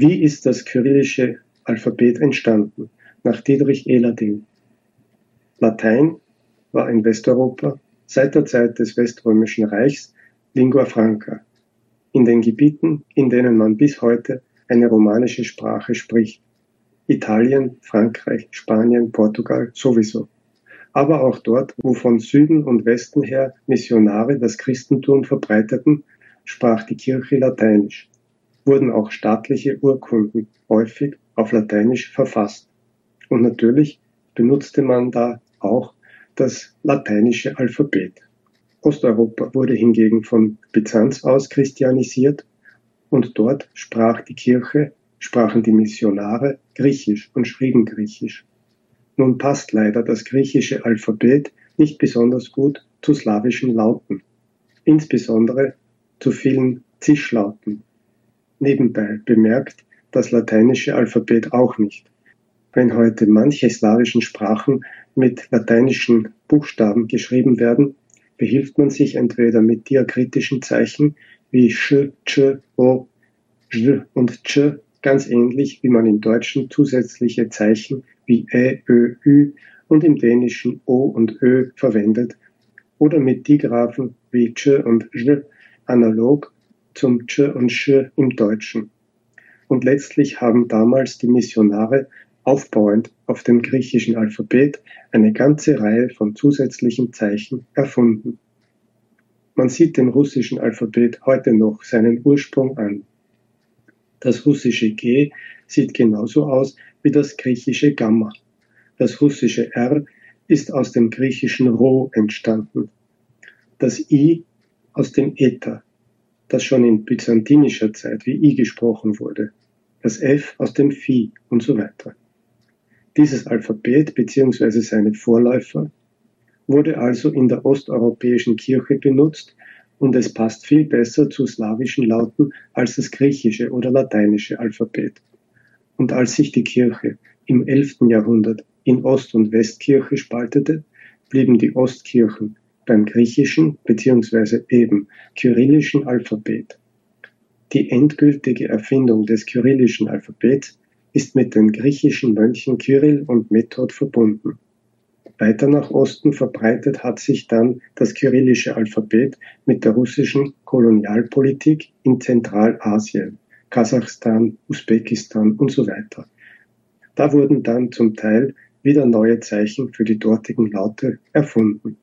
Wie ist das kyrillische Alphabet entstanden? Nach Dietrich Ehlerding. Latein war in Westeuropa seit der Zeit des Weströmischen Reichs Lingua franca. In den Gebieten, in denen man bis heute eine romanische Sprache spricht. Italien, Frankreich, Spanien, Portugal sowieso. Aber auch dort, wo von Süden und Westen her Missionare das Christentum verbreiteten, sprach die Kirche Lateinisch wurden auch staatliche Urkunden häufig auf Lateinisch verfasst. Und natürlich benutzte man da auch das lateinische Alphabet. Osteuropa wurde hingegen von Byzanz aus christianisiert und dort sprach die Kirche, sprachen die Missionare Griechisch und schrieben Griechisch. Nun passt leider das griechische Alphabet nicht besonders gut zu slawischen Lauten, insbesondere zu vielen Zischlauten Nebenbei bemerkt das lateinische Alphabet auch nicht. Wenn heute manche slawischen Sprachen mit lateinischen Buchstaben geschrieben werden, behilft man sich entweder mit diakritischen Zeichen wie sch, ch, o, j und ch, ganz ähnlich wie man im Deutschen zusätzliche Zeichen wie ä, ö, ü und im Dänischen o und ö verwendet, oder mit Digraphen wie ch und j, analog zum Ch und Sch im Deutschen. Und letztlich haben damals die Missionare aufbauend auf dem griechischen Alphabet eine ganze Reihe von zusätzlichen Zeichen erfunden. Man sieht dem russischen Alphabet heute noch seinen Ursprung an. Das russische G sieht genauso aus wie das griechische Gamma. Das russische R ist aus dem griechischen Rho entstanden. Das I aus dem Äther das schon in byzantinischer Zeit wie I gesprochen wurde, das F aus dem Phi und so weiter. Dieses Alphabet bzw. seine Vorläufer wurde also in der osteuropäischen Kirche benutzt und es passt viel besser zu slawischen Lauten als das griechische oder lateinische Alphabet. Und als sich die Kirche im 11. Jahrhundert in Ost- und Westkirche spaltete, blieben die Ostkirchen beim griechischen bzw. eben kyrillischen Alphabet. Die endgültige Erfindung des kyrillischen Alphabets ist mit den griechischen Mönchen Kyrill und Method verbunden. Weiter nach Osten verbreitet hat sich dann das kyrillische Alphabet mit der russischen Kolonialpolitik in Zentralasien, Kasachstan, Usbekistan und so weiter. Da wurden dann zum Teil wieder neue Zeichen für die dortigen Laute erfunden.